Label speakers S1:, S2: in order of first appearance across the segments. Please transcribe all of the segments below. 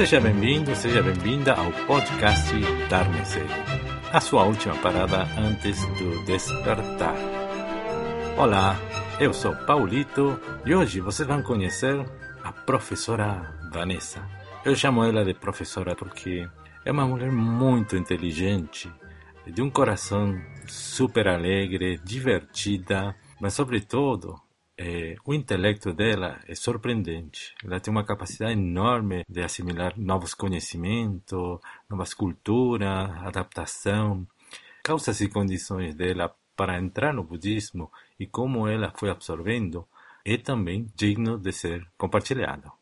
S1: Seja bem-vindo, seja bem-vinda ao podcast Dar-me a sua última parada antes do despertar. Olá, eu sou Paulito e hoje vocês vão conhecer a professora Vanessa. Eu chamo ela de professora porque é uma mulher muito inteligente, de um coração super alegre, divertida, mas sobretudo é, o intelecto dela é surpreendente. Ela tem uma capacidade enorme de assimilar novos conhecimentos, novas culturas, adaptação. Causas e condições dela para entrar no budismo e como ela foi absorvendo é também digno de ser compartilhado.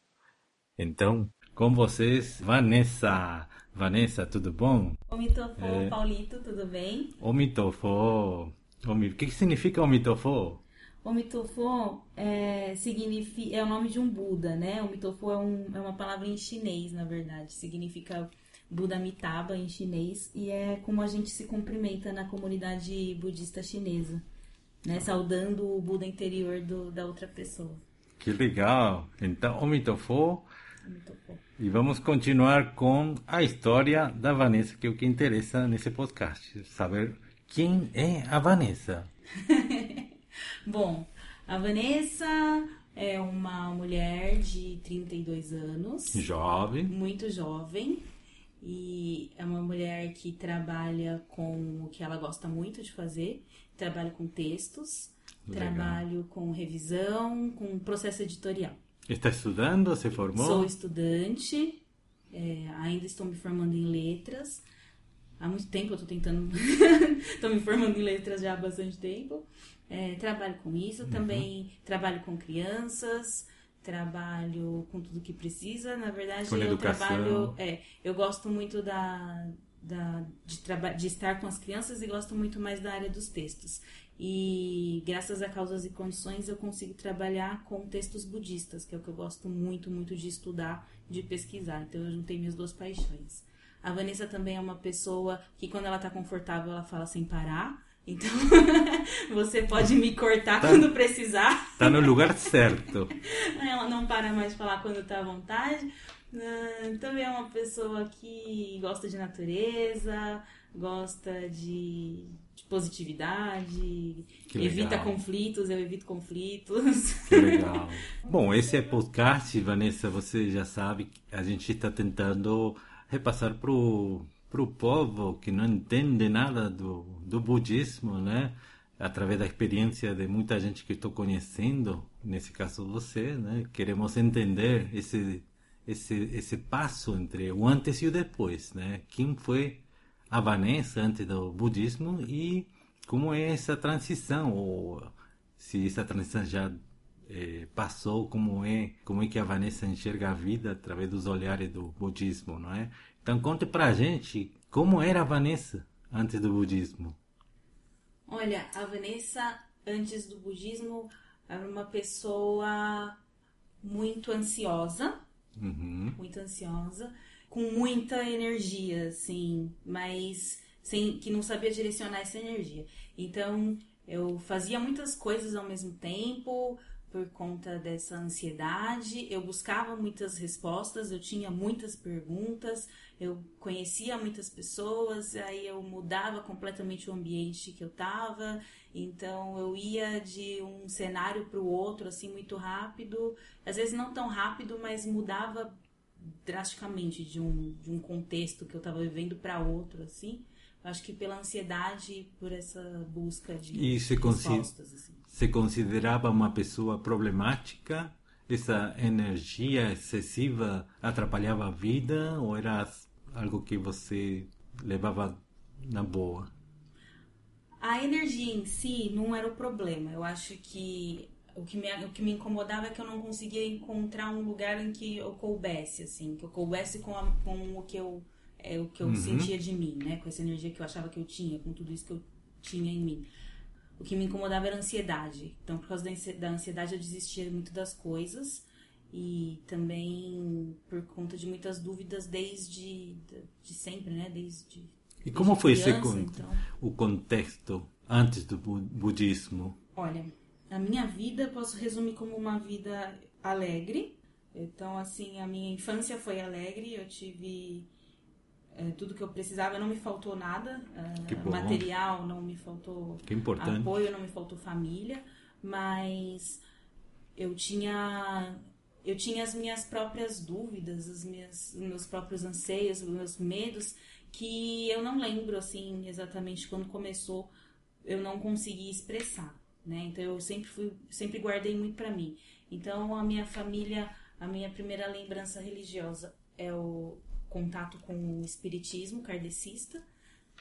S1: Então, com vocês, Vanessa. Vanessa, tudo bom?
S2: Omitofo, é... Paulito, tudo bem?
S1: Omitofo. O que significa Omitofo?
S2: Omitofo é, significa, é o nome de um Buda, né? Omitofo é, um, é uma palavra em chinês, na verdade. Significa Buda Amitabha em chinês e é como a gente se cumprimenta na comunidade budista chinesa, né? Saudando o Buda interior do, da outra pessoa.
S1: Que legal! Então, Omitofo. E vamos continuar com a história da Vanessa, que é o que interessa nesse podcast. Saber quem é a Vanessa.
S2: Bom, a Vanessa é uma mulher de 32 anos.
S1: Jovem.
S2: Muito jovem. E é uma mulher que trabalha com o que ela gosta muito de fazer. Trabalho com textos, Legal. trabalho com revisão, com processo editorial.
S1: Está estudando? Se formou?
S2: Sou estudante, é, ainda estou me formando em letras. Há muito tempo eu estou tentando. Estou me formando em letras já há bastante tempo. É, trabalho com isso, uhum. também trabalho com crianças, trabalho com tudo que precisa. Na verdade,
S1: com
S2: eu
S1: educação.
S2: trabalho. É, eu gosto muito da, da, de, de estar com as crianças e gosto muito mais da área dos textos. E graças a causas e condições eu consigo trabalhar com textos budistas, que é o que eu gosto muito, muito de estudar, de pesquisar. Então eu juntei minhas duas paixões. A Vanessa também é uma pessoa que quando ela tá confortável ela fala sem parar. Então você pode me cortar tá, quando precisar.
S1: Tá no lugar certo.
S2: ela não para mais de falar quando tá à vontade. Uh, também é uma pessoa que gosta de natureza, gosta de, de positividade, evita conflitos, eu evito conflitos.
S1: Que legal. Bom, esse é podcast, Vanessa, você já sabe, a gente está tentando repassar para o povo que não entende nada do, do budismo, né? Através da experiência de muita gente que estou conhecendo, nesse caso você, né? Queremos entender esse esse esse passo entre o antes e o depois, né? Quem foi a Vanessa antes do budismo e como é essa transição ou se essa transição já é, passou, como é, como é que a Vanessa enxerga a vida através dos olhares do budismo, não é? Então conte pra gente como era a Vanessa antes do budismo.
S2: Olha, a Vanessa antes do budismo era uma pessoa muito ansiosa,
S1: uhum.
S2: muito ansiosa, com muita energia, assim, mas sem que não sabia direcionar essa energia. Então eu fazia muitas coisas ao mesmo tempo, por conta dessa ansiedade. Eu buscava muitas respostas, eu tinha muitas perguntas, eu conhecia muitas pessoas, aí eu mudava completamente o ambiente que eu estava. Então eu ia de um cenário para o outro assim muito rápido, às vezes não tão rápido, mas mudava drasticamente de um, de um contexto que eu estava vivendo para outro assim. Acho que pela ansiedade, por essa busca de
S1: e respostas. Assim se considerava uma pessoa problemática? Essa energia excessiva atrapalhava a vida ou era algo que você levava na boa?
S2: A energia em si não era o problema. Eu acho que o que me, o que me incomodava é que eu não conseguia encontrar um lugar em que eu coubesse, assim, que eu coubesse com, a, com o que eu, é, o que eu uhum. sentia de mim, né? Com essa energia que eu achava que eu tinha, com tudo isso que eu tinha em mim. O que me incomodava era a ansiedade. Então, por causa da ansiedade, eu desistia muito das coisas. E também por conta de muitas dúvidas desde de sempre, né? Desde.
S1: E como foi criança, esse então... o contexto antes do budismo?
S2: Olha, a minha vida posso resumir como uma vida alegre. Então, assim, a minha infância foi alegre, eu tive é, tudo que eu precisava, não me faltou nada, é, material, não me faltou apoio, não me faltou família, mas eu tinha eu tinha as minhas próprias dúvidas, as minhas, os meus próprios anseios, os meus medos, que eu não lembro assim exatamente quando começou, eu não consegui expressar, né? Então eu sempre fui, sempre guardei muito para mim. Então a minha família, a minha primeira lembrança religiosa é o contato com o espiritismo kardecista.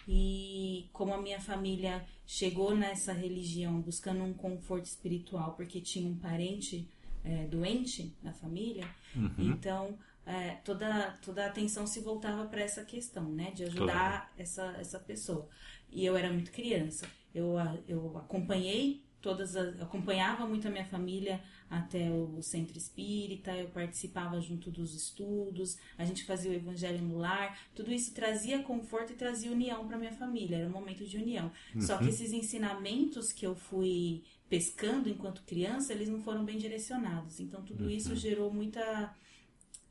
S2: E como a minha família chegou nessa religião buscando um conforto espiritual porque tinha um parente é, doente na família, uhum. então é, toda, toda a atenção se voltava para essa questão, né? De ajudar claro. essa, essa pessoa. E eu era muito criança. Eu, eu acompanhei todas as, acompanhava muito a minha família até o centro espírita, eu participava junto dos estudos, a gente fazia o evangelho no lar, tudo isso trazia conforto e trazia união para minha família, era um momento de união. Uhum. Só que uhum. esses ensinamentos que eu fui pescando enquanto criança, eles não foram bem direcionados. Então tudo uhum. isso gerou muita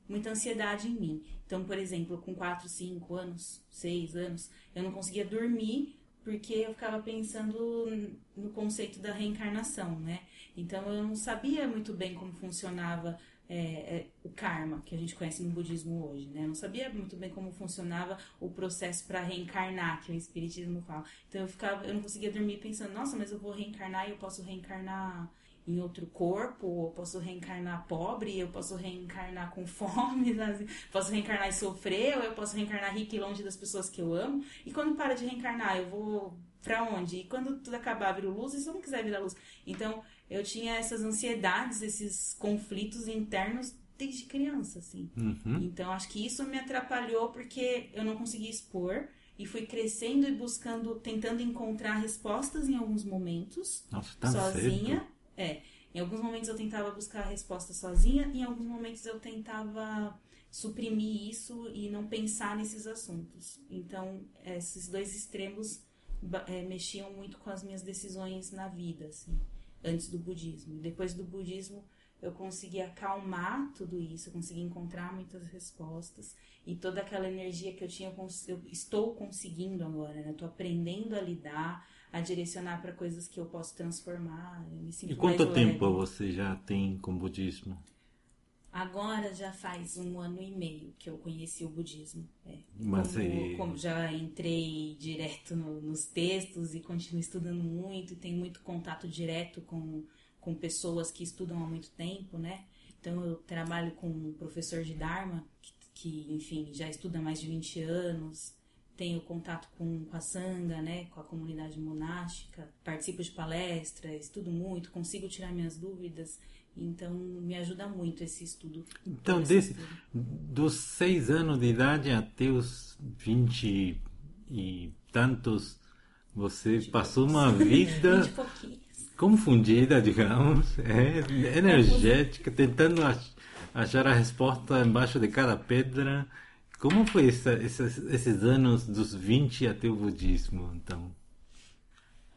S2: muita ansiedade em mim. Então, por exemplo, com 4, 5 anos, 6 anos, eu não conseguia dormir porque eu ficava pensando no conceito da reencarnação, né? Então eu não sabia muito bem como funcionava é, é, o karma que a gente conhece no budismo hoje, né? Eu não sabia muito bem como funcionava o processo para reencarnar que o espiritismo fala. Então eu ficava, eu não conseguia dormir pensando, nossa, mas eu vou reencarnar e eu posso reencarnar em outro corpo, eu posso reencarnar pobre, eu posso reencarnar com fome, posso reencarnar e sofrer, ou eu posso reencarnar rico e longe das pessoas que eu amo. E quando para de reencarnar, eu vou para onde? E quando tudo acabar, vira luz, e se eu não quiser virar luz? Então, eu tinha essas ansiedades, esses conflitos internos desde criança, assim. Uhum. Então, acho que isso me atrapalhou porque eu não conseguia expor e fui crescendo e buscando, tentando encontrar respostas em alguns momentos,
S1: Nossa, tá
S2: sozinha.
S1: Cedo.
S2: É, em alguns momentos eu tentava buscar a resposta sozinha, em alguns momentos eu tentava suprimir isso e não pensar nesses assuntos. Então, esses dois extremos é, mexiam muito com as minhas decisões na vida, assim antes do budismo. Depois do budismo, eu consegui acalmar tudo isso, eu consegui encontrar muitas respostas e toda aquela energia que eu tinha, eu estou conseguindo agora, né? Estou aprendendo a lidar, a direcionar para coisas que eu posso transformar. Eu
S1: e quanto tempo você já tem com budismo?
S2: Agora já faz um ano e meio que eu conheci o budismo. É.
S1: Mas
S2: como, e... como já entrei direto no, nos textos e continuo estudando muito, e tenho muito contato direto com, com pessoas que estudam há muito tempo, né? Então eu trabalho com um professor de Dharma, que, que enfim, já estuda há mais de 20 anos. Tenho contato com, com a Sangha, né, com a comunidade monástica, participo de palestras, estudo muito, consigo tirar minhas dúvidas. Então, me ajuda muito esse estudo.
S1: Então, desse, dos seis anos de idade até os vinte e tantos, você passou uma vida confundida, digamos, é, energética, tentando achar a resposta embaixo de cada pedra. Como foi essa, esses, esses anos dos 20 até o budismo, então?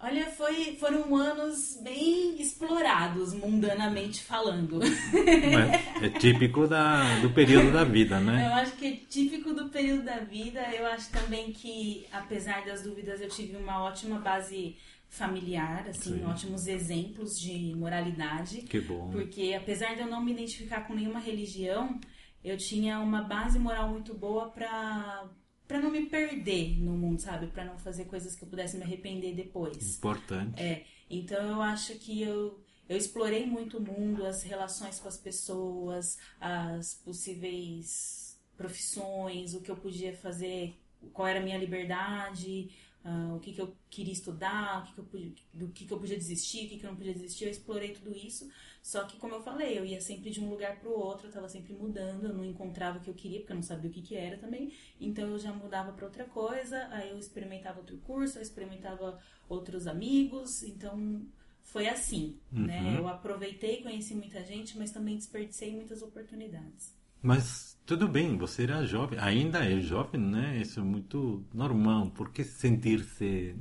S2: Olha, foi, foram anos bem explorados, mundanamente falando.
S1: É, é típico da, do período da vida, né?
S2: Eu acho que é típico do período da vida. Eu acho também que, apesar das dúvidas, eu tive uma ótima base familiar, assim, Sim. ótimos exemplos de moralidade.
S1: Que bom.
S2: Porque, apesar de eu não me identificar com nenhuma religião, eu tinha uma base moral muito boa para para não me perder no mundo, sabe? Para não fazer coisas que eu pudesse me arrepender depois.
S1: Importante.
S2: É. Então eu acho que eu eu explorei muito o mundo, as relações com as pessoas, as possíveis profissões, o que eu podia fazer, qual era a minha liberdade, uh, o que, que eu queria estudar, o que, que eu podia, do que, que eu podia desistir, o que, que eu não podia desistir. Eu explorei tudo isso só que, como eu falei, eu ia sempre de um lugar para o outro, eu estava sempre mudando, eu não encontrava o que eu queria, porque eu não sabia o que, que era também. Então, eu já mudava para outra coisa, aí eu experimentava outro curso, eu experimentava outros amigos. Então, foi assim, né? uhum. né? Eu aproveitei, conheci muita gente, mas também desperdicei muitas oportunidades.
S1: Mas tudo bem, você era jovem, ainda é jovem, né? Isso é muito normal. Por que sentir-se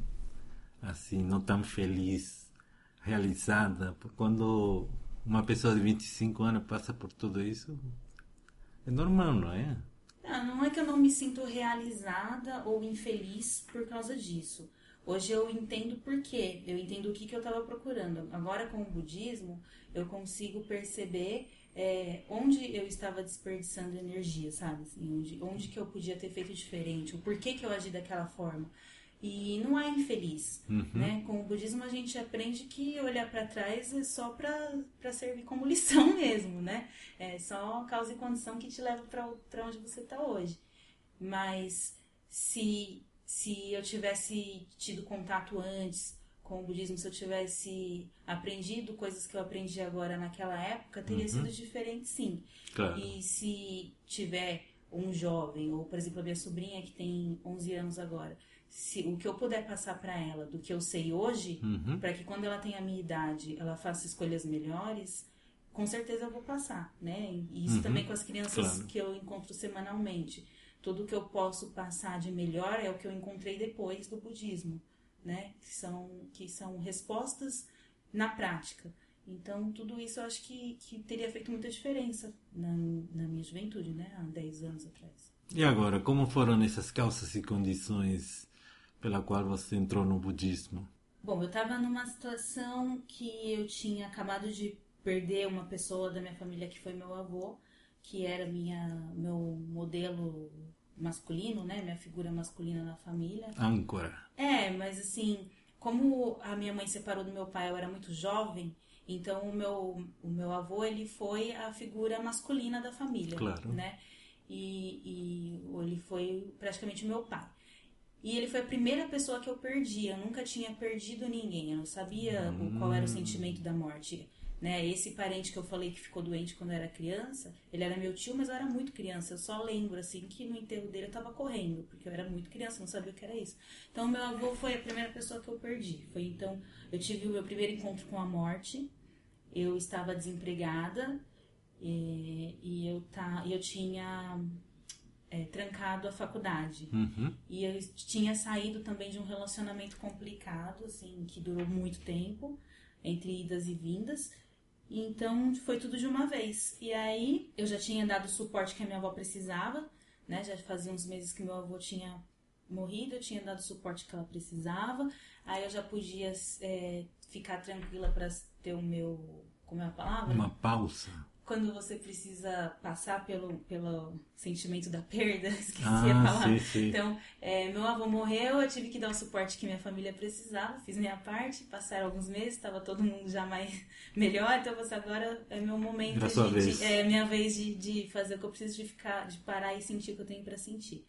S1: assim, não tão feliz, realizada? Quando uma pessoa de 25 anos passa por tudo isso, é normal, não é?
S2: Não, não é que eu não me sinto realizada ou infeliz por causa disso. Hoje eu entendo por quê, eu entendo o que, que eu estava procurando. Agora com o budismo, eu consigo perceber é, onde eu estava desperdiçando energia, sabe? Assim, onde, onde que eu podia ter feito diferente, o porquê que eu agi daquela forma. E não é infeliz, uhum. né? Com o budismo a gente aprende que olhar para trás é só para servir como lição mesmo, né? É só causa e condição que te leva para onde você está hoje. Mas se se eu tivesse tido contato antes com o budismo, se eu tivesse aprendido coisas que eu aprendi agora naquela época, teria uhum. sido diferente sim. Claro. E se tiver um jovem, ou por exemplo a minha sobrinha que tem 11 anos agora, se o que eu puder passar para ela do que eu sei hoje, uhum. para que quando ela tenha a minha idade, ela faça escolhas melhores, com certeza eu vou passar, né? E isso uhum. também com as crianças claro. que eu encontro semanalmente tudo que eu posso passar de melhor é o que eu encontrei depois do budismo, né? Que são, que são respostas na prática. Então, tudo isso eu acho que, que teria feito muita diferença na, na minha juventude, né? Há 10 anos atrás.
S1: E agora, como foram essas causas e condições pela qual você entrou no budismo?
S2: Bom, eu estava numa situação que eu tinha acabado de perder uma pessoa da minha família que foi meu avô, que era minha meu modelo masculino, né? Minha figura masculina na família.
S1: Âncora.
S2: É, mas assim, como a minha mãe separou do meu pai, eu era muito jovem, então o meu, o meu avô, ele foi a figura masculina da família, claro. né? E, e ele foi praticamente meu pai. E ele foi a primeira pessoa que eu perdi. Eu nunca tinha perdido ninguém. Eu não sabia hum. qual era o sentimento da morte. Né? Esse parente que eu falei que ficou doente quando eu era criança, ele era meu tio, mas eu era muito criança. Eu só lembro assim que no enterro dele eu tava correndo, porque eu era muito criança, não sabia o que era isso. Então meu avô foi a primeira pessoa que eu perdi. Foi então eu tive o meu primeiro encontro com a morte. Eu estava desempregada e, e eu tá, eu tinha é, trancado a faculdade. Uhum. E eu tinha saído também de um relacionamento complicado, assim, que durou muito tempo, entre idas e vindas. Então foi tudo de uma vez. E aí eu já tinha dado o suporte que a minha avó precisava, né? Já fazia uns meses que meu avô tinha morrido, eu tinha dado o suporte que ela precisava. Aí eu já podia é, ficar tranquila para ter o meu. Como é a palavra?
S1: Uma pausa
S2: quando você precisa passar pelo, pelo sentimento da perda, esqueci ah, a palavra. Sim, sim. Então, é, meu avô morreu, eu tive que dar o suporte que minha família precisava, fiz minha parte, passaram alguns meses, estava todo mundo já mais melhor, então você agora é meu momento, de, de, é minha vez de, de fazer o que eu preciso de ficar, de parar e sentir o que eu tenho para sentir.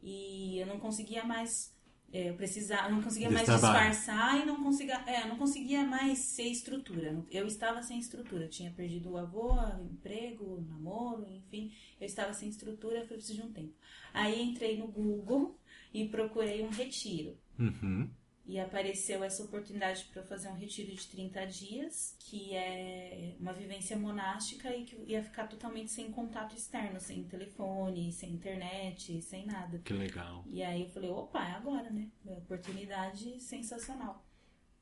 S2: E eu não conseguia mais é, eu precisava, não conseguia mais disfarçar e não conseguia, é, não conseguia mais ser estrutura. Eu estava sem estrutura. Eu tinha perdido o avô, o emprego, o namoro, enfim. Eu estava sem estrutura, foi preciso de um tempo. Aí entrei no Google e procurei um retiro. Uhum e apareceu essa oportunidade para fazer um retiro de 30 dias, que é uma vivência monástica e que ia ficar totalmente sem contato externo, sem telefone, sem internet, sem nada.
S1: Que legal.
S2: E aí eu falei, opa, é agora, né? Uma oportunidade sensacional.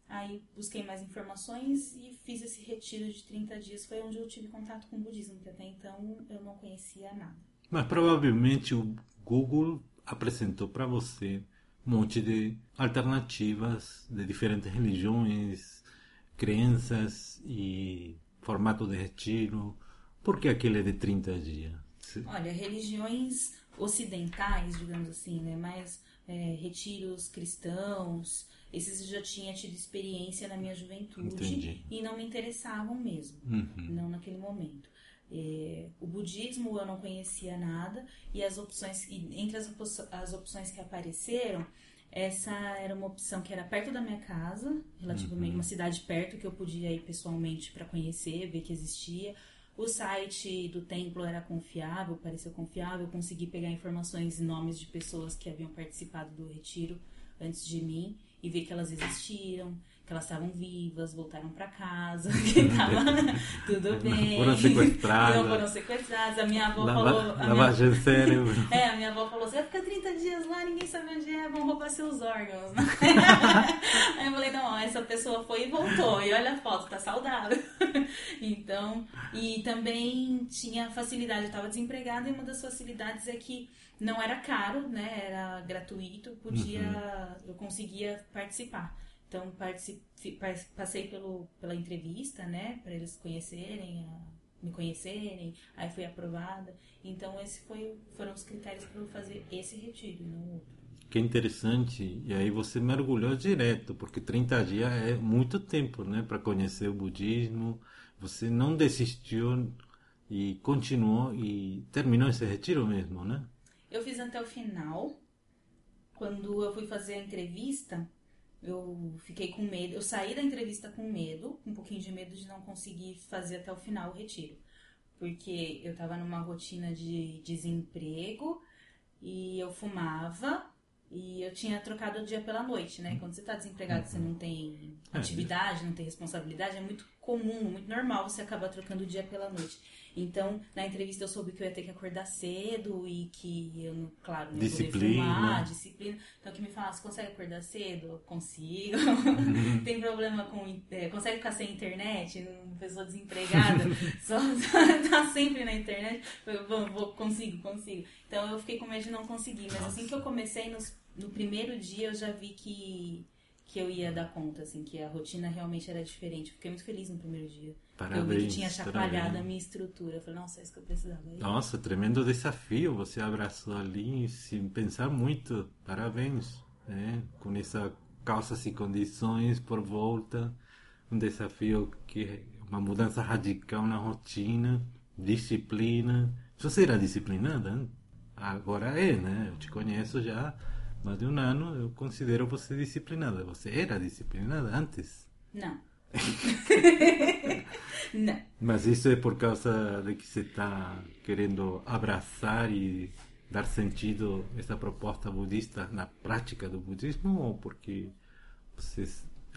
S2: Aí busquei mais informações e fiz esse retiro de 30 dias. Foi onde eu tive contato com o budismo, que até então eu não conhecia nada.
S1: Mas provavelmente o Google apresentou para você um monte de alternativas de diferentes religiões, crenças e formato de retiro. Por que aquele é de 30 dias?
S2: Olha, religiões ocidentais, digamos assim, né? mais é, retiros cristãos, esses eu já tinha tido experiência na minha juventude Entendi. e não me interessavam mesmo, uhum. não naquele momento. É, o budismo eu não conhecia nada e as opções entre as, as opções que apareceram essa era uma opção que era perto da minha casa relativamente uhum. uma cidade perto que eu podia ir pessoalmente para conhecer ver que existia o site do templo era confiável pareceu confiável eu consegui pegar informações e nomes de pessoas que haviam participado do retiro antes de mim e ver que elas existiram que elas estavam vivas, voltaram para casa, que tava tudo bem.
S1: Foram sequestradas.
S2: Não foram sequestradas. A minha avó
S1: Lava,
S2: falou. A
S1: lavagem
S2: minha...
S1: cérebro.
S2: É, a minha avó falou: você vai ficar 30 dias lá, ninguém sabe onde é, vão roubar seus órgãos. Aí eu falei: não, essa pessoa foi e voltou. E olha a foto, tá saudável. Então, e também tinha facilidade, eu tava desempregada e uma das facilidades é que não era caro, né? Era gratuito, podia, uhum. eu conseguia participar. Então passei pelo, pela entrevista, né, para eles conhecerem, me conhecerem, aí fui aprovada. Então esses foram os critérios para eu fazer esse retiro, não outro.
S1: Que interessante. E aí você mergulhou direto, porque 30 dias é muito tempo, né, para conhecer o budismo. Você não desistiu e continuou e terminou esse retiro mesmo, né?
S2: Eu fiz até o final. Quando eu fui fazer a entrevista, eu fiquei com medo. Eu saí da entrevista com medo, um pouquinho de medo de não conseguir fazer até o final o retiro. Porque eu tava numa rotina de desemprego e eu fumava e eu tinha trocado o dia pela noite, né? Quando você tá desempregado, você não tem é, atividade, não tem responsabilidade, é muito comum, muito normal você acabar trocando o dia pela noite. Então, na entrevista eu soube que eu ia ter que acordar cedo e que eu, claro, não
S1: disciplina.
S2: fumar, disciplina. Então, que me falasse, você consegue acordar cedo? Consigo. Tem problema com... É, consegue ficar sem internet? Uma pessoa desempregada? só, só tá sempre na internet? Eu vou, vou, consigo, consigo. Então, eu fiquei com medo de não conseguir. Mas assim que eu comecei, nos, no primeiro dia, eu já vi que que eu ia dar conta, assim, que a rotina realmente era diferente. Fiquei muito feliz no primeiro dia.
S1: Parabéns.
S2: Eu vi que tinha chacoalhado parabéns. a minha estrutura. Eu falei, nossa, é isso que eu precisava. Aí,
S1: nossa, tremendo desafio. Você abraçou ali sem pensar muito. Parabéns. É, com essa calças e condições por volta. Um desafio que é uma mudança radical na rotina, disciplina. Você era disciplinada? Agora é, né? Eu te conheço já mais de um ano, eu considero você disciplinada. Você era disciplinada antes?
S2: Não. Não.
S1: Mas isso é por causa de que você está querendo abraçar e dar sentido a essa proposta budista na prática do budismo ou porque você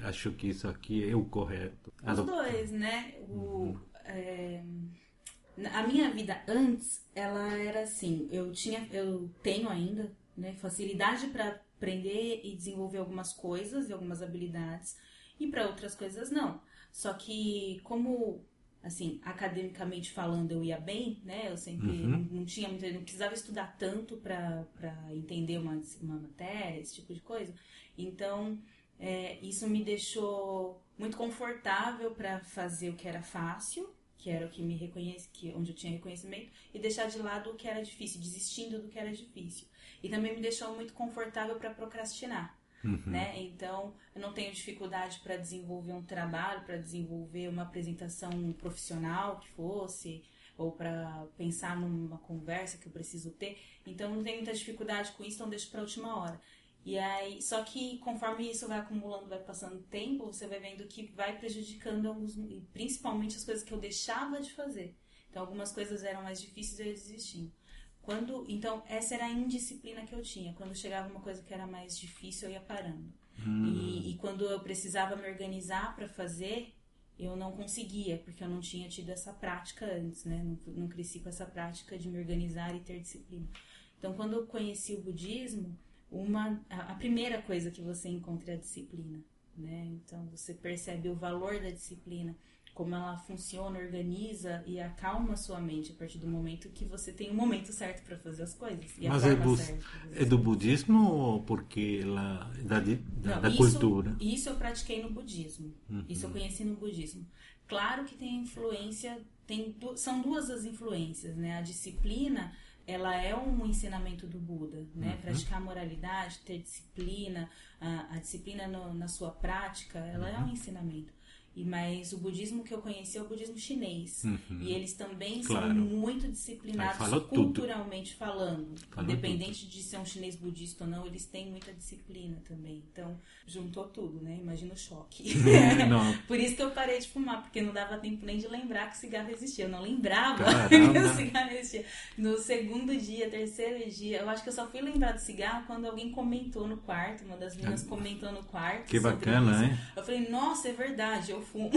S1: achou que isso aqui é o correto?
S2: Os dois, né? O, uhum. é, a minha vida antes, ela era assim, eu tinha, eu tenho ainda né? Facilidade para aprender e desenvolver algumas coisas e algumas habilidades e para outras coisas não. Só que como assim, academicamente falando, eu ia bem, né? Eu sempre uhum. não, tinha muito, não precisava estudar tanto para entender uma, uma matéria, esse tipo de coisa. Então, é, isso me deixou muito confortável para fazer o que era fácil, que era o que me reconhece, que onde eu tinha reconhecimento, e deixar de lado o que era difícil, desistindo do que era difícil. E também me deixou muito confortável para procrastinar. Uhum. Né? Então, eu não tenho dificuldade para desenvolver um trabalho, para desenvolver uma apresentação profissional que fosse, ou para pensar numa conversa que eu preciso ter. Então, eu não tenho muita dificuldade com isso, então deixo para a última hora. E aí, só que conforme isso vai acumulando, vai passando tempo, você vai vendo que vai prejudicando alguns, principalmente as coisas que eu deixava de fazer. Então, algumas coisas eram mais difíceis e eu desistindo. Quando, então, essa era a indisciplina que eu tinha. Quando chegava uma coisa que era mais difícil, eu ia parando. Hum. E, e, quando eu precisava me organizar para fazer, eu não conseguia, porque eu não tinha tido essa prática antes, né? Não, não cresci com essa prática de me organizar e ter disciplina. Então, quando eu conheci o budismo, uma, a, a primeira coisa que você encontra é a disciplina, né? Então, você percebe o valor da disciplina como ela funciona, organiza e acalma sua mente a partir do momento que você tem o momento certo para fazer as coisas.
S1: Mas é, bu é, do budismo ou porque ela da, da, Não, da
S2: isso,
S1: cultura?
S2: Isso eu pratiquei no budismo. Uhum. Isso eu conheci no budismo. Claro que tem influência, tem são duas as influências, né? A disciplina ela é um ensinamento do Buda, né? Uhum. Praticar moralidade, ter disciplina, a, a disciplina no, na sua prática, ela uhum. é um uhum. ensinamento. E, mas o budismo que eu conheci é o budismo chinês.
S1: Uhum.
S2: E eles também
S1: Claro.
S2: são muito disciplinados
S1: falou tudo.
S2: culturalmente falando.
S1: Falou
S2: Independente de ser um chinês budista ou não, eles têm muita disciplina também. Então, juntou tudo, né? Imagina o choque. Por isso que eu parei de fumar, porque não dava tempo nem de lembrar que cigarro existia. Eu não lembrava
S1: Caramba.
S2: que o cigarro existia. No segundo dia, terceiro dia, eu acho que eu só fui lembrar do cigarro quando alguém comentou no quarto, uma das meninas comentou no quarto.
S1: Ah. Que bacana,
S2: isso.
S1: hein?
S2: Eu falei, nossa, é verdade, eu Phụ.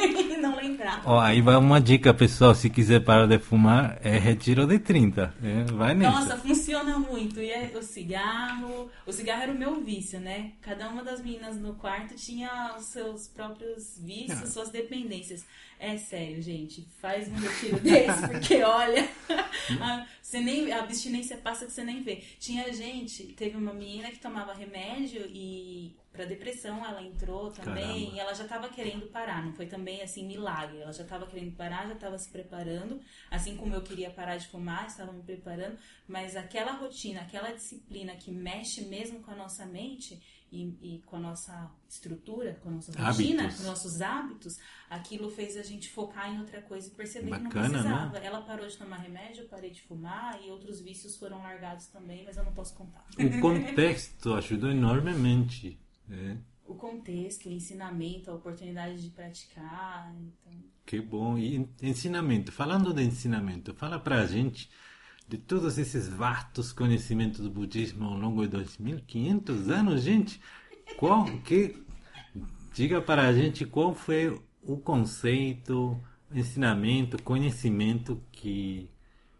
S2: e não lembrava.
S1: Ó, aí vai uma dica, pessoal. Se quiser parar de fumar, é retiro de 30. É, vai nessa.
S2: Nossa, funciona muito. E é o cigarro. O cigarro era o meu vício, né? Cada uma das meninas no quarto tinha os seus próprios vícios,
S1: Ah.
S2: suas dependências. É sério, gente. Faz um retiro desse, porque olha, a, você nem, a abstinência passa que você nem vê. Tinha gente, teve uma menina que tomava remédio e para depressão ela entrou também e ela já estava querendo parar. Não foi também assim milagre. Ela já estava querendo parar, já estava se preparando. Assim como eu queria parar de fumar, estava me preparando. Mas aquela rotina, aquela disciplina que mexe mesmo com a nossa mente e, e com a nossa estrutura, com a nossa rotina,
S1: Hábitos.
S2: com nossos hábitos, aquilo fez a gente focar em outra coisa e perceber
S1: Bacana,
S2: que não
S1: né?
S2: precisava. Ela parou de tomar remédio, eu parei de fumar e outros vícios foram largados também, mas eu não posso contar.
S1: O contexto ajudou enormemente. É,
S2: O contexto, o ensinamento, a oportunidade de praticar, então...
S1: que bom. E en- ensinamento. Falando de ensinamento, fala pra gente de todos esses vastos conhecimentos do budismo ao longo de 2500 anos, gente. Qual que diga para a gente qual foi o conceito, ensinamento, conhecimento que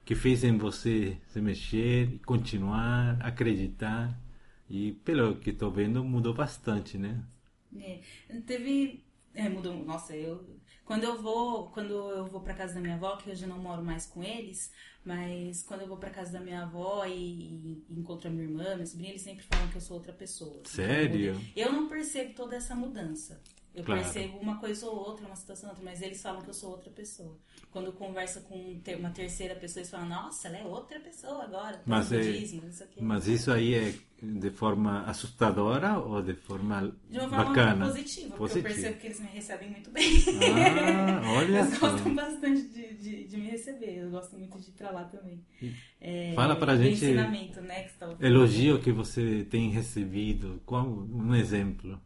S1: que fez em você se mexer, continuar, acreditar. E pelo que estou vendo, mudou bastante, né?
S2: É, teve. É, mudou. Nossa, eu. Quando eu vou. Quando eu vou pra casa da minha avó, que hoje eu não moro mais com eles, mas quando eu vou pra casa da minha avó e, e encontro a minha irmã, minha sobrinha, eles sempre falam que eu sou outra pessoa.
S1: Sério?
S2: Eu não percebo toda essa mudança. Eu
S1: Claro.
S2: percebo uma coisa ou outra, uma situação ou outra, mas eles falam que eu sou outra pessoa. Quando conversa com uma terceira pessoa, eles falam, nossa, ela é outra pessoa agora. tá
S1: Mas, é,
S2: budismo, não sei o quê.
S1: mas isso aí é de forma assustadora ou de forma
S2: De uma forma
S1: bacana?
S2: positiva, porque eu percebo que eles me recebem muito bem.
S1: Ah, olha
S2: Eles gostam bastante de, de, de me receber. Eu gosto muito de ir pra lá também. É,
S1: Fala pra gente-
S2: ensinamento, né? Que falando.
S1: Elogio que você tem recebido, qual um exemplo?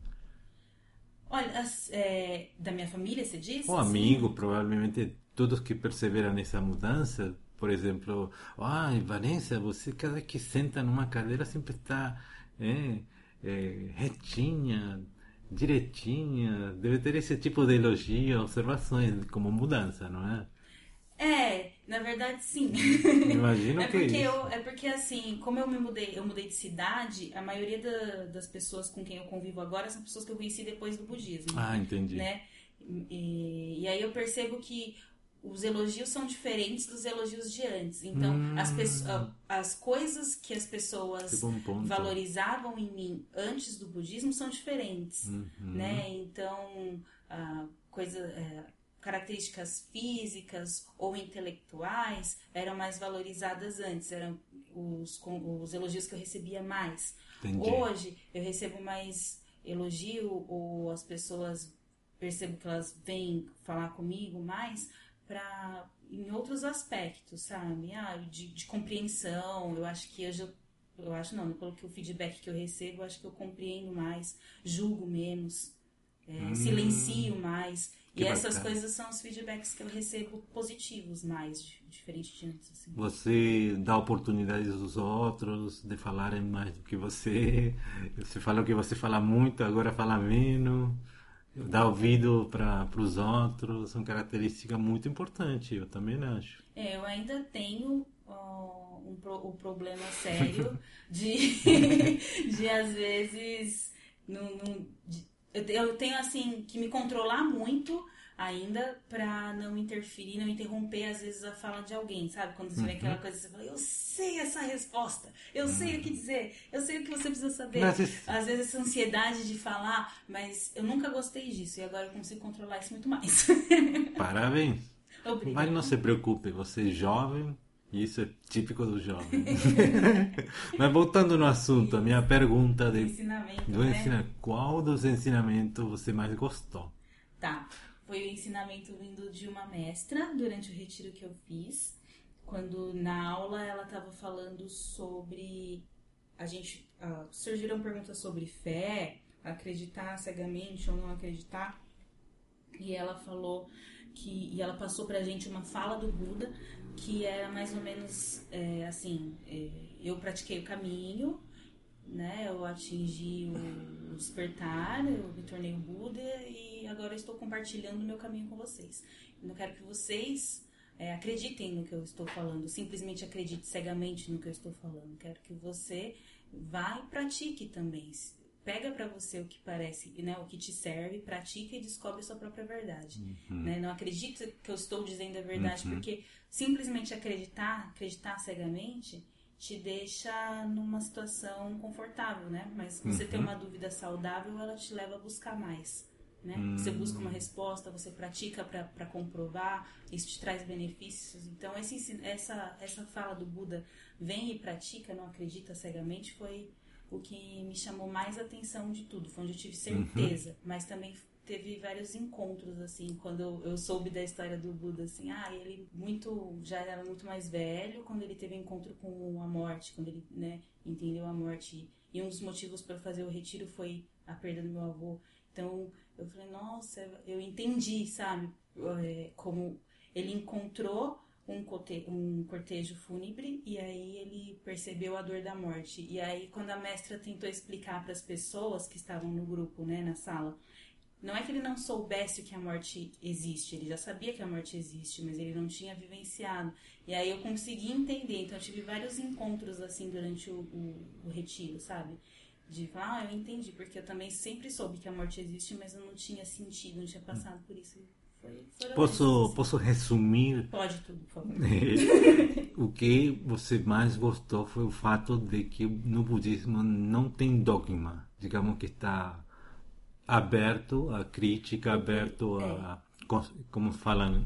S2: Olha, as- é, da minha família, você disse?
S1: Um amigo, provavelmente todos que perceberam essa mudança, por exemplo, ai, Vanessa, você cada que senta numa cadeira sempre está é, é, retinha, direitinha, deve ter esse tipo de elogio, observações como mudança, não é?
S2: É, na verdade, sim.
S1: Imagino
S2: é
S1: que é
S2: porque
S1: isso.
S2: eu, é porque assim, como eu me mudei, eu mudei de cidade, a maioria da- das pessoas com quem eu convivo agora são pessoas que eu conheci depois do budismo.
S1: Ah, entendi.
S2: né? E, e aí eu percebo que os elogios são diferentes dos elogios de antes. Então,
S1: Hum.
S2: as, as coisas que as pessoas
S1: Que ponto.
S2: valorizavam em mim antes do budismo são diferentes,
S1: Uhum.
S2: né? Então, a coisa, é, características físicas ou intelectuais eram mais valorizadas antes, eram os, com- os elogios que eu recebia mais.
S1: Entendi.
S2: Hoje eu recebo mais elogio ou as pessoas percebo que elas vêm falar comigo mais para em outros aspectos, sabe? Ah, de, de compreensão. Eu acho que hoje eu, eu acho não, pelo que o feedback que eu recebo, eu acho que eu compreendo mais, julgo menos, é, silencio mais.
S1: Que
S2: e essas
S1: bacana.
S2: coisas são os feedbacks que eu recebo positivos mais, di- diferente de antes. Assim.
S1: Você dá oportunidades aos outros de falarem mais do que você. Você falou que você fala muito, agora fala menos. Dá ouvido para os outros, são características muito importantes, eu também acho.
S2: É, eu ainda tenho ó, um, pro- um problema sério de, de às vezes, não, não- de- eu, te- eu tenho assim que me controlar muito ainda pra não interferir, não interromper às vezes a fala de alguém, sabe? Quando você vê
S1: Uhum.
S2: aquela coisa, você fala, eu sei essa resposta, eu sei o que dizer, eu sei o que você precisa saber.
S1: Isso-
S2: Às vezes essa ansiedade de falar, mas eu nunca gostei disso e agora eu consigo controlar isso muito mais.
S1: Parabéns!
S2: Obrigada.
S1: Mas não se preocupe, você é jovem, isso é típico do jovem. Mas voltando no assunto, a minha pergunta
S2: Do
S1: de,
S2: ensinamento,
S1: do
S2: né?
S1: ensina, qual dos ensinamentos você mais gostou?
S2: Tá. Foi o ensinamento vindo de uma mestra durante o retiro que eu fiz. Quando na aula ela estava falando sobre. A gente. Uh, surgiram perguntas sobre fé, acreditar cegamente ou não acreditar. E ela falou que. E ela passou pra gente uma fala do Buda que era mais ou menos é, assim: é, eu pratiquei o caminho, né? Eu atingi o despertar, eu me tornei o Buda e agora estou compartilhando o meu caminho com vocês. Eu não quero que vocês é, acreditem no que eu estou falando, simplesmente acredite cegamente no que eu estou falando. Quero que você vá e pratique também. Pega para você o que parece, né, o que te serve, pratica e descobre a sua própria verdade. Uhum. Né? Não acredite que eu estou dizendo a verdade, uhum. porque simplesmente acreditar, acreditar cegamente, te deixa numa situação confortável, né? Mas você uhum. tem uma dúvida saudável, ela te leva a buscar mais. Né? Hum. Você busca uma resposta, você pratica para comprovar, isso te traz benefícios. Então, esse, essa, essa fala do Buda, vem e pratica, não acredita cegamente, foi o que me chamou mais atenção de tudo. Foi onde eu tive uhum. certeza, uhum. mas também teve vários encontros, assim, quando eu, soube da história do Buda, assim, ah, ele muito, já era muito mais velho quando ele teve encontro com a morte, quando ele, né, entendeu a morte. E um dos motivos para fazer o retiro foi a perda do meu avô. Então, eu falei, nossa, eu entendi, sabe? É, como ele encontrou um, cote, um cortejo fúnebre e aí ele percebeu a dor da morte. E aí, quando a mestra tentou explicar para as pessoas que estavam no grupo, né, na sala, não é que ele não soubesse que a morte existe, ele já sabia que a morte existe, mas ele não tinha vivenciado. E aí eu consegui entender, então eu tive vários encontros assim durante o, o, o retiro, sabe? de falar, ah, eu entendi, porque eu também sempre soube que a morte existe, mas eu não tinha sentido, não tinha passado por isso.
S1: Posso, posso resumir?
S2: Pode tudo, por favor.
S1: o que você mais gostou foi o fato de que no budismo não tem dogma, digamos que está aberto à crítica, aberto a, como falam,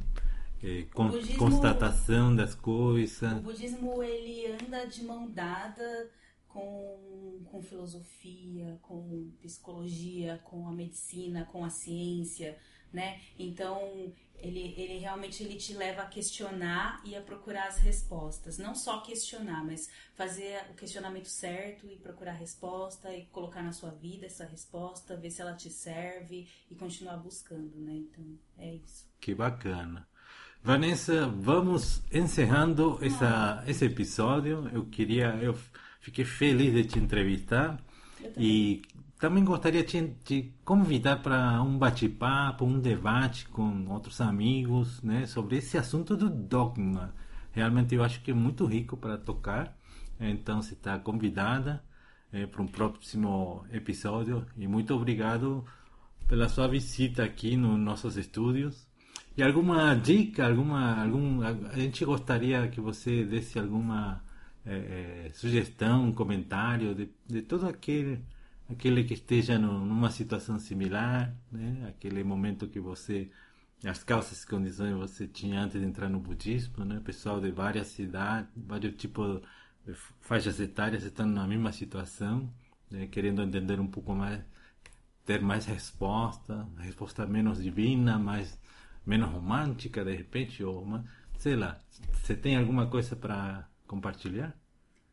S1: é, con, budismo, constatação das coisas.
S2: O budismo ele anda de mão dada com, com filosofia, com psicologia, com a medicina, com a ciência, né? Então, ele, ele realmente ele te leva a questionar e a procurar as respostas. Não só questionar, mas fazer o questionamento certo e procurar a resposta e colocar na sua vida essa resposta, ver se ela te serve e continuar buscando, né? Então, é isso.
S1: Que bacana. Vanessa, vamos encerrando essa, esse episódio. Eu queria... Eu Fiquei feliz de te entrevistar e também gostaria de te convidar para um bate-papo, um debate com outros amigos, né, sobre esse assunto do dogma. Realmente eu acho que é muito rico para tocar. Então você está convidada é, para um próximo episódio e muito obrigado pela sua visita aqui nos nossos estúdios. E alguma dica, alguma, algum, a gente gostaria que você desse alguma é, sugestão, comentário de, de todo aquele aquele que esteja numa situação similar, né? aquele momento que você as causas e condições você tinha antes de entrar no budismo, né? Pessoal de várias cidades, vários tipos de faixas etárias estão na mesma situação, né? querendo entender um pouco mais, ter mais resposta, resposta menos divina, mais menos romântica de repente ou uma, sei lá. Você tem alguma coisa para compartilhar?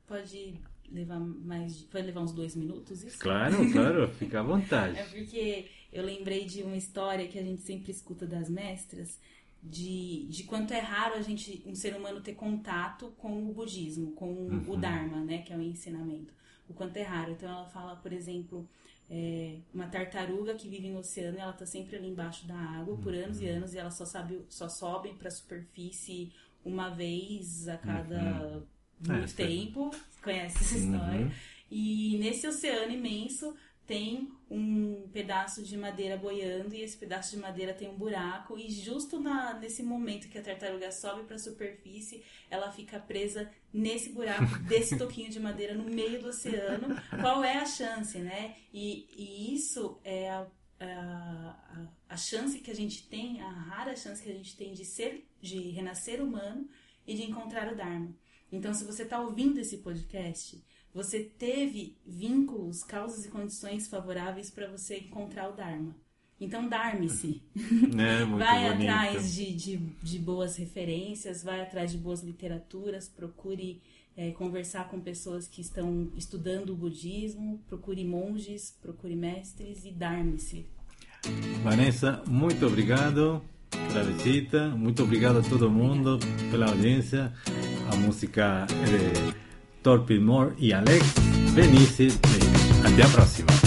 S2: Pode levar mais. Pode levar uns dois minutos isso?
S1: Claro, claro, fica à vontade.
S2: é porque eu lembrei de uma história que a gente sempre escuta das mestras. De, de quanto é raro a gente, um ser humano, ter contato com o budismo, com uhum. o Dharma, né, que é o ensinamento. O quanto é raro. Então ela fala, por exemplo, é, uma tartaruga que vive no oceano, ela está sempre ali embaixo da água por anos e uhum. anos e ela só sabe, só sobe para a superfície uma vez a cada uhum. Muito é, tempo. Conhece essa história? Uhum. E nesse oceano imenso tem um pedaço de madeira boiando e esse pedaço de madeira tem um buraco e justo na, nesse momento que a tartaruga sobe para a superfície, ela fica presa nesse buraco desse toquinho de madeira no meio do oceano. Qual é a chance, né? E, e isso é a, a, a chance que a gente tem, a rara chance que a gente tem de ser de renascer humano e de encontrar o Dharma. Então, se você está ouvindo esse podcast, você teve vínculos, causas e condições favoráveis para você encontrar o Dharma. Então, darme-se.
S1: É,
S2: vai
S1: bonito.
S2: atrás de, de, de boas referências, vai atrás de boas literaturas, procure é, conversar com pessoas que estão estudando o budismo, procure monges, procure mestres e dar-me-se.
S1: Vanessa, muito obrigado pela visita, muito obrigado a todo mundo pela audiência. A música é de Torpil Moore e Alex Benice. Até a próxima.